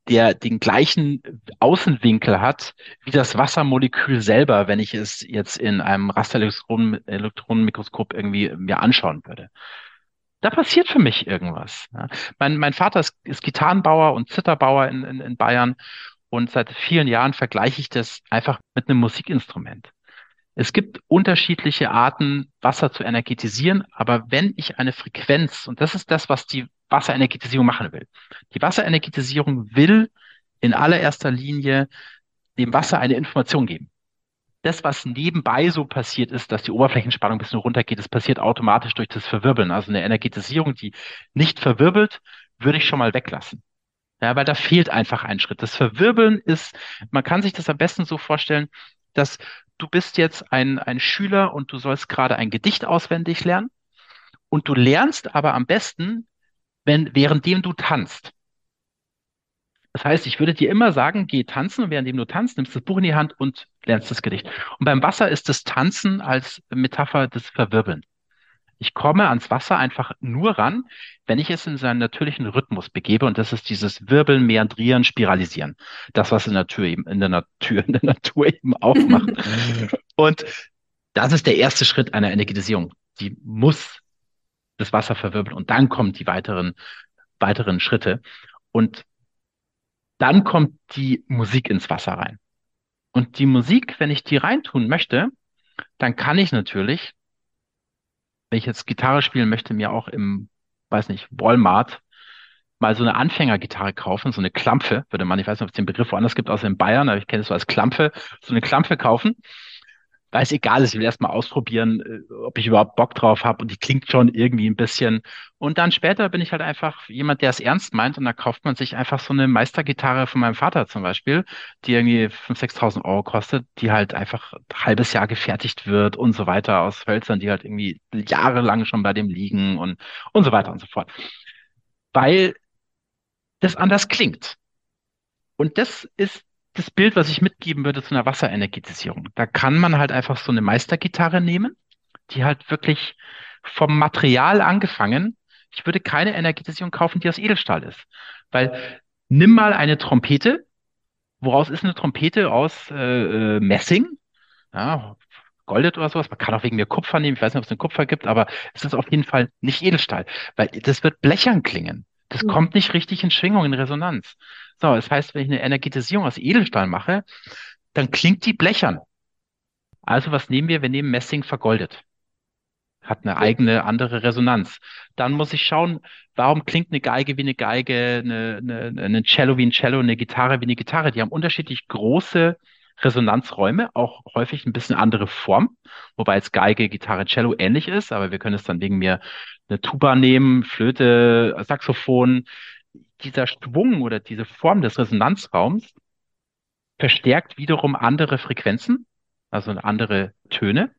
der den gleichen Außenwinkel hat wie das Wassermolekül selber, wenn ich es jetzt in einem Rasterelektronenmikroskop irgendwie mir anschauen würde da passiert für mich irgendwas. Ja. Mein, mein Vater ist, ist Gitarrenbauer und Zitterbauer in, in, in Bayern und seit vielen Jahren vergleiche ich das einfach mit einem Musikinstrument. Es gibt unterschiedliche Arten, Wasser zu energetisieren, aber wenn ich eine Frequenz, und das ist das, was die Wasserenergetisierung machen will. Die Wasserenergetisierung will in allererster Linie dem Wasser eine Information geben das, was nebenbei so passiert ist, dass die Oberflächenspannung ein bisschen runtergeht, das passiert automatisch durch das Verwirbeln. Also eine Energetisierung, die nicht verwirbelt, würde ich schon mal weglassen. Ja, weil da fehlt einfach ein Schritt. Das Verwirbeln ist, man kann sich das am besten so vorstellen, dass du bist jetzt ein, ein Schüler und du sollst gerade ein Gedicht auswendig lernen und du lernst aber am besten, wenn, währenddem du tanzt. Das heißt, ich würde dir immer sagen, geh tanzen und währenddem du tanzt, nimmst das Buch in die Hand und lernst das Gedicht. Und beim Wasser ist das Tanzen als Metapher des Verwirbeln. Ich komme ans Wasser einfach nur ran, wenn ich es in seinen natürlichen Rhythmus begebe. Und das ist dieses Wirbeln, Meandrieren, Spiralisieren. Das, was in der Natur eben, in der Natur, in der Natur eben auch macht. und das ist der erste Schritt einer Energetisierung. Die muss das Wasser verwirbeln und dann kommen die weiteren, weiteren Schritte. Und dann kommt die Musik ins Wasser rein. Und die Musik, wenn ich die reintun möchte, dann kann ich natürlich, wenn ich jetzt Gitarre spielen möchte, mir auch im, weiß nicht, Walmart mal so eine Anfängergitarre kaufen, so eine Klampfe, würde man, ich weiß nicht, ob es den Begriff woanders gibt, außer in Bayern, aber ich kenne es so als Klampfe, so eine Klampfe kaufen weil es egal ist, ich will erstmal ausprobieren, äh, ob ich überhaupt Bock drauf habe und die klingt schon irgendwie ein bisschen. Und dann später bin ich halt einfach jemand, der es ernst meint und da kauft man sich einfach so eine Meistergitarre von meinem Vater zum Beispiel, die irgendwie 5.000, 6.000 Euro kostet, die halt einfach ein halbes Jahr gefertigt wird und so weiter aus Hölzern, die halt irgendwie jahrelang schon bei dem liegen und, und so weiter und so fort. Weil das anders klingt. Und das ist das Bild, was ich mitgeben würde zu einer Wasserenergetisierung. Da kann man halt einfach so eine Meistergitarre nehmen, die halt wirklich vom Material angefangen. Ich würde keine Energetisierung kaufen, die aus Edelstahl ist. Weil nimm mal eine Trompete. Woraus ist eine Trompete? Aus äh, äh Messing. Ja, goldet oder sowas. Man kann auch wegen mir Kupfer nehmen. Ich weiß nicht, ob es einen Kupfer gibt, aber es ist auf jeden Fall nicht Edelstahl, weil das wird blechern klingen. Das mhm. kommt nicht richtig in Schwingung, in Resonanz. So, das heißt, wenn ich eine Energetisierung aus Edelstahl mache, dann klingt die blechern. Also was nehmen wir? Wir nehmen Messing vergoldet. Hat eine eigene andere Resonanz. Dann muss ich schauen, warum klingt eine Geige wie eine Geige, eine, eine, eine Cello wie ein Cello, eine Gitarre wie eine Gitarre. Die haben unterschiedlich große Resonanzräume, auch häufig ein bisschen andere Form, wobei jetzt Geige, Gitarre, Cello ähnlich ist, aber wir können es dann wegen mir eine Tuba nehmen, Flöte, Saxophon. Dieser Schwung oder diese Form des Resonanzraums verstärkt wiederum andere Frequenzen, also andere Töne,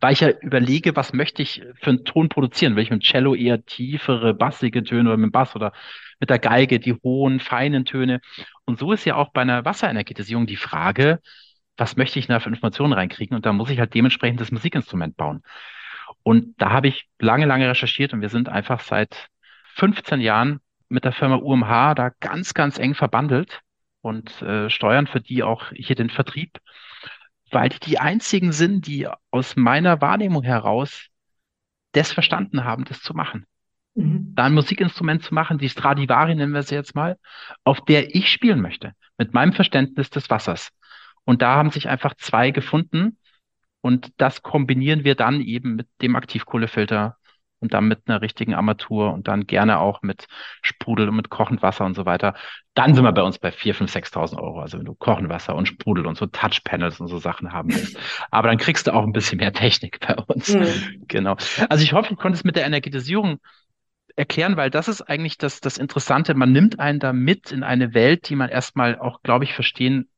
weil ich ja überlege, was möchte ich für einen Ton produzieren? Will ich mit dem Cello eher tiefere, bassige Töne oder mit dem Bass oder mit der Geige die hohen, feinen Töne? Und so ist ja auch bei einer Wasserenergetisierung die Frage, was möchte ich da für Informationen reinkriegen? Und da muss ich halt dementsprechend das Musikinstrument bauen. Und da habe ich lange, lange recherchiert und wir sind einfach seit 15 Jahren mit der Firma UMH da ganz, ganz eng verbandelt und äh, steuern für die auch hier den Vertrieb, weil die die einzigen sind, die aus meiner Wahrnehmung heraus das verstanden haben, das zu machen. Mhm. Da ein Musikinstrument zu machen, die Stradivari nennen wir sie jetzt mal, auf der ich spielen möchte, mit meinem Verständnis des Wassers. Und da haben sich einfach zwei gefunden und das kombinieren wir dann eben mit dem Aktivkohlefilter und dann mit einer richtigen Armatur und dann gerne auch mit Sprudel und mit kochend Wasser und so weiter. Dann sind wir bei uns bei 4.000, 5.000, 6.000 Euro. Also wenn du kochend Wasser und Sprudel und so Touchpanels und so Sachen haben willst. Aber dann kriegst du auch ein bisschen mehr Technik bei uns. Mhm. Genau. Also ich hoffe, ich konnte es mit der Energetisierung erklären, weil das ist eigentlich das, das Interessante. Man nimmt einen da mit in eine Welt, die man erstmal auch, glaube ich, verstehen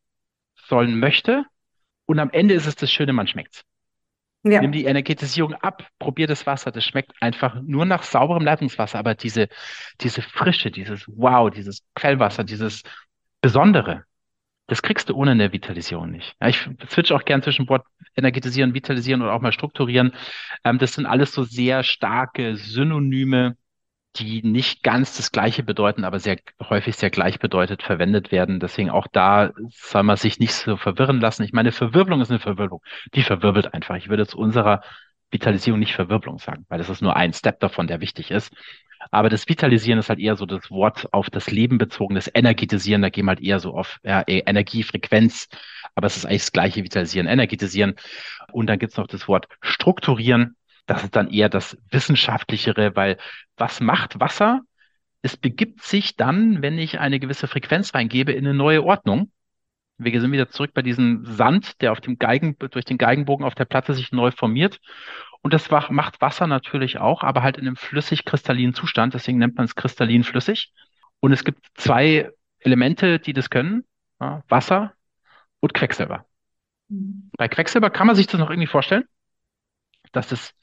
sollen möchte. Und am Ende ist es das Schöne, man schmeckt's. Ja. Nimm die Energetisierung ab, probier das Wasser. Das schmeckt einfach nur nach sauberem Leitungswasser, aber diese, diese Frische, dieses Wow, dieses Quellwasser, dieses Besondere, das kriegst du ohne eine Vitalisierung nicht. Ja, ich switch auch gern zwischen Wort energetisieren, vitalisieren oder auch mal strukturieren. Ähm, das sind alles so sehr starke Synonyme, die nicht ganz das Gleiche bedeuten, aber sehr häufig sehr gleichbedeutet verwendet werden. Deswegen auch da soll man sich nicht so verwirren lassen. Ich meine, Verwirbelung ist eine Verwirbelung. Die verwirbelt einfach. Ich würde zu unserer Vitalisierung nicht Verwirbelung sagen, weil das ist nur ein Step davon, der wichtig ist. Aber das Vitalisieren ist halt eher so das Wort auf das Leben bezogen, das Energetisieren, da gehen wir halt eher so auf ja, Energie, Frequenz, aber es ist eigentlich das gleiche Vitalisieren, Energetisieren. Und dann gibt's noch das Wort Strukturieren. Das ist dann eher das Wissenschaftlichere, weil was macht Wasser? Es begibt sich dann, wenn ich eine gewisse Frequenz reingebe, in eine neue Ordnung. Wir sind wieder zurück bei diesem Sand, der auf dem Geigen, durch den Geigenbogen auf der Platte sich neu formiert. Und das macht Wasser natürlich auch, aber halt in einem flüssig-kristallinen Zustand. Deswegen nennt man es kristallin flüssig. Und es gibt zwei Elemente, die das können. Wasser und Quecksilber. Mhm. Bei Quecksilber kann man sich das noch irgendwie vorstellen dass es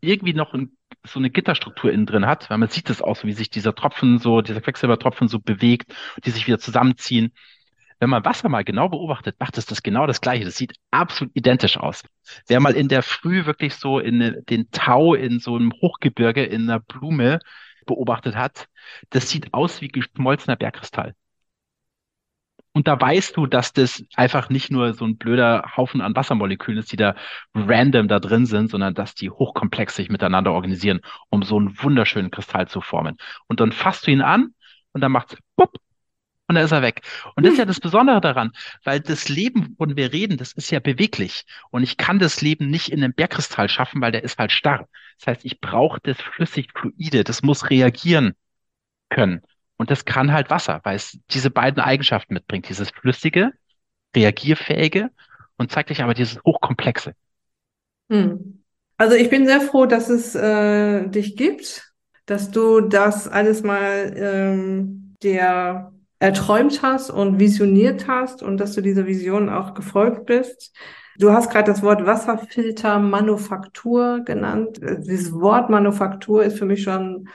irgendwie noch ein, so eine Gitterstruktur innen drin hat, weil man sieht es auch so, wie sich dieser Tropfen so, dieser Quecksilbertropfen so bewegt, die sich wieder zusammenziehen. Wenn man Wasser mal genau beobachtet, macht es das genau das Gleiche. Das sieht absolut identisch aus. Wer mal in der Früh wirklich so in den Tau in so einem Hochgebirge in einer Blume beobachtet hat, das sieht aus wie geschmolzener Bergkristall. Und da weißt du, dass das einfach nicht nur so ein blöder Haufen an Wassermolekülen ist, die da random da drin sind, sondern dass die hochkomplex sich miteinander organisieren, um so einen wunderschönen Kristall zu formen. Und dann fasst du ihn an und dann macht's bupp, und dann ist er weg. Und das ist ja das Besondere daran, weil das Leben, wovon wir reden, das ist ja beweglich. Und ich kann das Leben nicht in einem Bergkristall schaffen, weil der ist halt starr. Das heißt, ich brauche das flüssig fluide, das muss reagieren können. Und das kann halt Wasser, weil es diese beiden Eigenschaften mitbringt. Dieses flüssige, reagierfähige und zeigt dich aber dieses hochkomplexe. Hm. Also ich bin sehr froh, dass es äh, dich gibt, dass du das alles mal ähm, dir erträumt hast und visioniert hast und dass du dieser Vision auch gefolgt bist. Du hast gerade das Wort Wasserfilter Manufaktur genannt. Dieses Wort Manufaktur ist für mich schon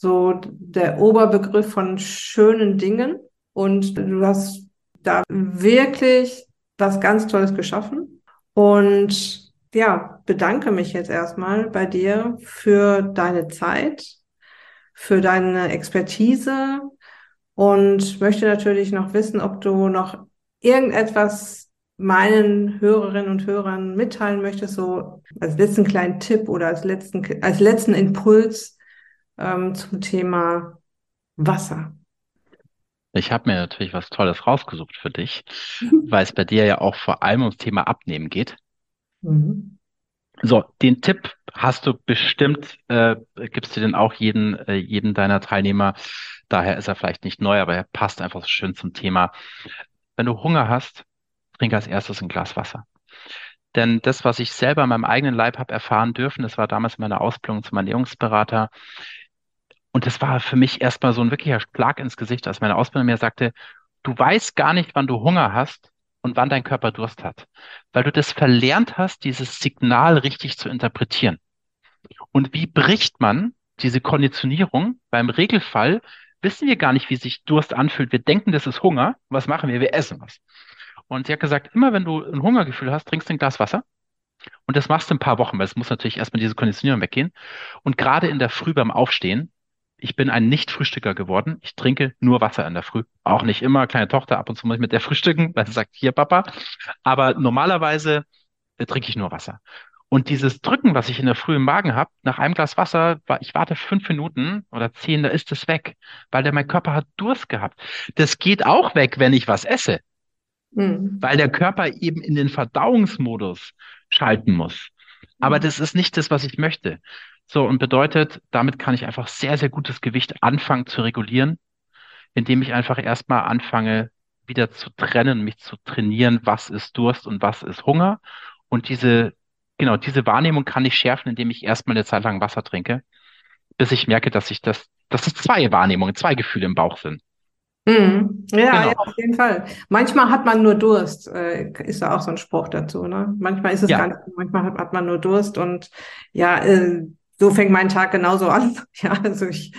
so der Oberbegriff von schönen Dingen. Und du hast da wirklich was ganz Tolles geschaffen. Und ja, bedanke mich jetzt erstmal bei dir für deine Zeit, für deine Expertise und möchte natürlich noch wissen, ob du noch irgendetwas meinen Hörerinnen und Hörern mitteilen möchtest, so als letzten kleinen Tipp oder als letzten, als letzten Impuls ähm, zum Thema Wasser. Ich habe mir natürlich was Tolles rausgesucht für dich, weil es bei dir ja auch vor allem ums Thema Abnehmen geht. Mhm. So, den Tipp hast du bestimmt, äh, gibst du den auch jeden, äh, jeden deiner Teilnehmer. Daher ist er vielleicht nicht neu, aber er passt einfach so schön zum Thema. Wenn du Hunger hast, trink als erstes ein Glas Wasser. Denn das, was ich selber in meinem eigenen Leib habe erfahren dürfen, das war damals meine Ausbildung zum Ernährungsberater, und das war für mich erstmal so ein wirklicher Schlag ins Gesicht, als meine Ausbilder mir sagte, du weißt gar nicht, wann du Hunger hast und wann dein Körper Durst hat, weil du das verlernt hast, dieses Signal richtig zu interpretieren. Und wie bricht man diese Konditionierung? Beim Regelfall wissen wir gar nicht, wie sich Durst anfühlt. Wir denken, das ist Hunger. Was machen wir? Wir essen was. Und sie hat gesagt, immer wenn du ein Hungergefühl hast, trinkst du ein Glas Wasser. Und das machst du ein paar Wochen, weil es muss natürlich erstmal diese Konditionierung weggehen. Und gerade in der Früh beim Aufstehen ich bin ein Nicht-Frühstücker geworden. Ich trinke nur Wasser in der Früh. Auch nicht immer. Kleine Tochter, ab und zu muss ich mit der frühstücken, weil sie sagt, hier Papa. Aber normalerweise äh, trinke ich nur Wasser. Und dieses Drücken, was ich in der Früh im Magen habe, nach einem Glas Wasser, ich warte fünf Minuten oder zehn, da ist es weg, weil der, mein Körper hat Durst gehabt. Das geht auch weg, wenn ich was esse, mhm. weil der Körper eben in den Verdauungsmodus schalten muss. Aber mhm. das ist nicht das, was ich möchte. So, und bedeutet, damit kann ich einfach sehr, sehr gutes Gewicht anfangen zu regulieren, indem ich einfach erstmal anfange, wieder zu trennen, mich zu trainieren, was ist Durst und was ist Hunger. Und diese, genau, diese Wahrnehmung kann ich schärfen, indem ich erstmal eine Zeit lang Wasser trinke, bis ich merke, dass ich das, dass es zwei Wahrnehmungen, zwei Gefühle im Bauch sind. Mhm. Ja, genau. ja, auf jeden Fall. Manchmal hat man nur Durst, äh, ist da auch so ein Spruch dazu, ne? Manchmal ist es ja. gar nicht, manchmal hat, hat man nur Durst und ja, äh, so fängt mein Tag genauso an. Ja, also ich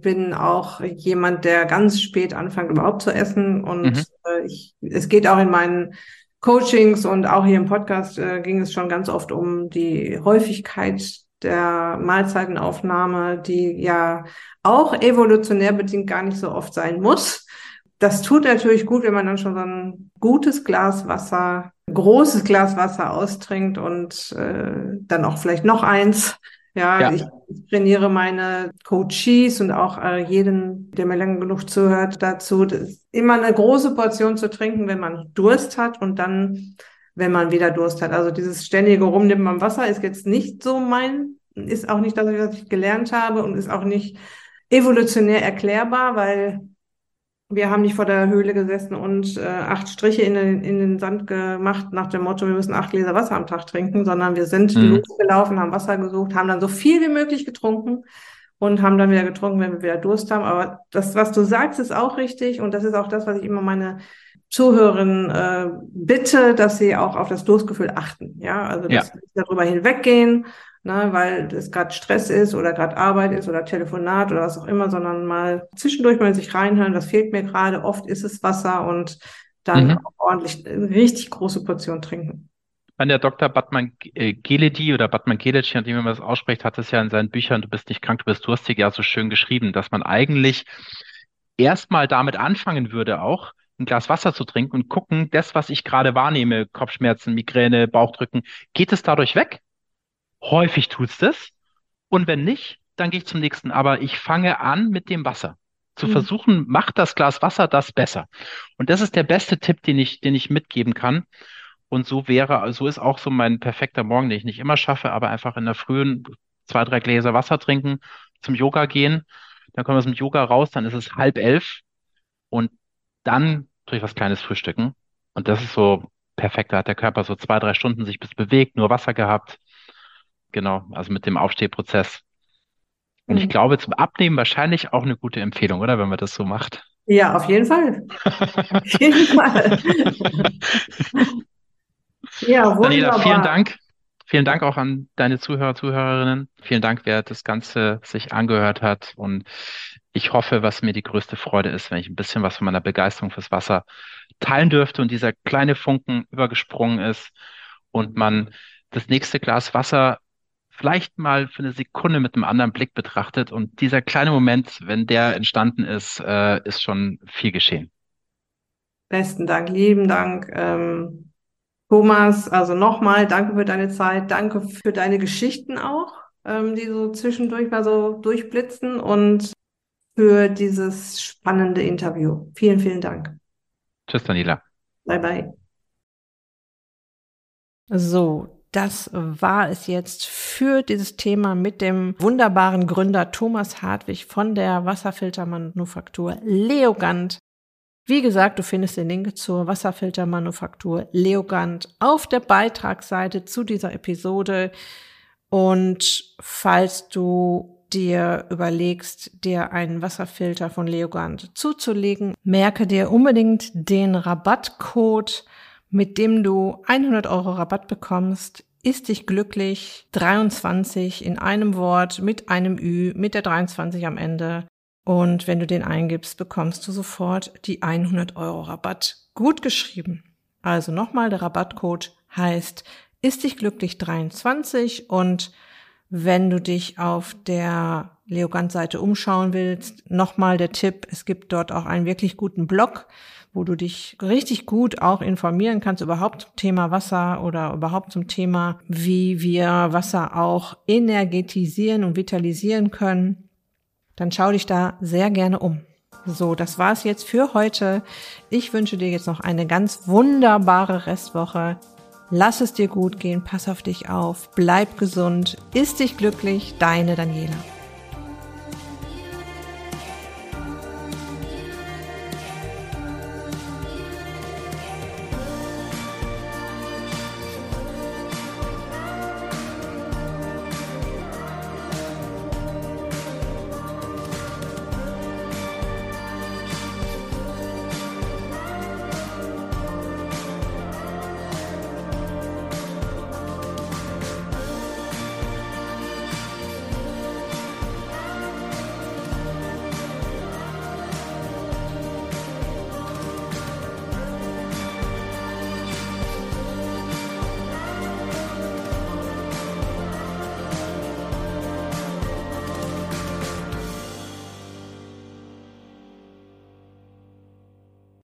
bin auch jemand, der ganz spät anfängt, überhaupt zu essen. Und mhm. äh, ich, es geht auch in meinen Coachings und auch hier im Podcast äh, ging es schon ganz oft um die Häufigkeit der Mahlzeitenaufnahme, die ja auch evolutionär bedingt gar nicht so oft sein muss. Das tut natürlich gut, wenn man dann schon so ein gutes Glas Wasser, großes Glas Wasser austrinkt und äh, dann auch vielleicht noch eins ja, ja. Ich, trainiere meine Coaches und auch äh, jeden, der mir lange genug zuhört, dazu, immer eine große Portion zu trinken, wenn man Durst hat und dann, wenn man wieder Durst hat. Also dieses ständige Rumnippen am Wasser ist jetzt nicht so mein, ist auch nicht das, was ich gelernt habe und ist auch nicht evolutionär erklärbar, weil wir haben nicht vor der Höhle gesessen und äh, acht Striche in den, in den Sand gemacht nach dem Motto, wir müssen acht Gläser Wasser am Tag trinken, sondern wir sind mhm. losgelaufen, haben Wasser gesucht, haben dann so viel wie möglich getrunken und haben dann wieder getrunken, wenn wir wieder Durst haben. Aber das, was du sagst, ist auch richtig und das ist auch das, was ich immer meine Zuhörerinnen äh, bitte, dass sie auch auf das Durstgefühl achten. Ja, also dass ja. sie darüber hinweggehen ne, weil es gerade Stress ist oder gerade Arbeit ist oder Telefonat oder was auch immer, sondern mal zwischendurch mal sich reinhören, was fehlt mir gerade. Oft ist es Wasser und dann mhm. ordentlich eine richtig große Portion trinken. An der Dr. Batman äh, Geledi oder Batman Geleci, an dem man das ausspricht, hat es ja in seinen Büchern, du bist nicht krank, du bist durstig, ja so schön geschrieben, dass man eigentlich erstmal damit anfangen würde auch, ein Glas Wasser zu trinken und gucken, das, was ich gerade wahrnehme, Kopfschmerzen, Migräne, Bauchdrücken, geht es dadurch weg? Häufig tut's das. Und wenn nicht, dann gehe ich zum nächsten. Aber ich fange an mit dem Wasser. Zu mhm. versuchen, macht das Glas Wasser das besser. Und das ist der beste Tipp, den ich, den ich mitgeben kann. Und so wäre, so ist auch so mein perfekter Morgen, den ich nicht immer schaffe, aber einfach in der frühen zwei, drei Gläser Wasser trinken, zum Yoga gehen. Dann kommen wir dem Yoga raus, dann ist es halb elf. Und dann tue ich was Kleines frühstücken. Und das ist so perfekt. Da hat der Körper so zwei, drei Stunden sich bis bewegt, nur Wasser gehabt. Genau, also mit dem Aufstehprozess. Und ich mhm. glaube, zum Abnehmen wahrscheinlich auch eine gute Empfehlung, oder? Wenn man das so macht. Ja, auf jeden Fall. auf jeden Fall. ja, wunderbar. Daniela, vielen Dank. Vielen Dank auch an deine Zuhörer, Zuhörerinnen. Vielen Dank, wer das Ganze sich angehört hat. Und ich hoffe, was mir die größte Freude ist, wenn ich ein bisschen was von meiner Begeisterung fürs Wasser teilen dürfte und dieser kleine Funken übergesprungen ist und man das nächste Glas Wasser vielleicht mal für eine Sekunde mit einem anderen Blick betrachtet. Und dieser kleine Moment, wenn der entstanden ist, äh, ist schon viel geschehen. Besten Dank, lieben Dank. Ähm, Thomas, also nochmal, danke für deine Zeit, danke für deine Geschichten auch, ähm, die so zwischendurch mal so durchblitzen und für dieses spannende Interview. Vielen, vielen Dank. Tschüss, Daniela. Bye, bye. So, das war es jetzt für dieses Thema mit dem wunderbaren Gründer Thomas Hartwig von der Wasserfiltermanufaktur Leogant. Wie gesagt, du findest den Link zur Wasserfiltermanufaktur Leogant auf der Beitragsseite zu dieser Episode. Und falls du dir überlegst, dir einen Wasserfilter von Leogant zuzulegen, merke dir unbedingt den Rabattcode mit dem du 100 Euro Rabatt bekommst. Ist dich glücklich 23 in einem Wort mit einem Ü, mit der 23 am Ende. Und wenn du den eingibst, bekommst du sofort die 100 Euro Rabatt gut geschrieben. Also nochmal, der Rabattcode heißt ist dich glücklich 23 und wenn du dich auf der Leogant-Seite umschauen willst, nochmal der Tipp, es gibt dort auch einen wirklich guten Blog, wo du dich richtig gut auch informieren kannst überhaupt zum Thema Wasser oder überhaupt zum Thema, wie wir Wasser auch energetisieren und vitalisieren können, dann schau dich da sehr gerne um. So, das war's jetzt für heute. Ich wünsche dir jetzt noch eine ganz wunderbare Restwoche. Lass es dir gut gehen, pass auf dich auf, bleib gesund, ist dich glücklich, deine Daniela.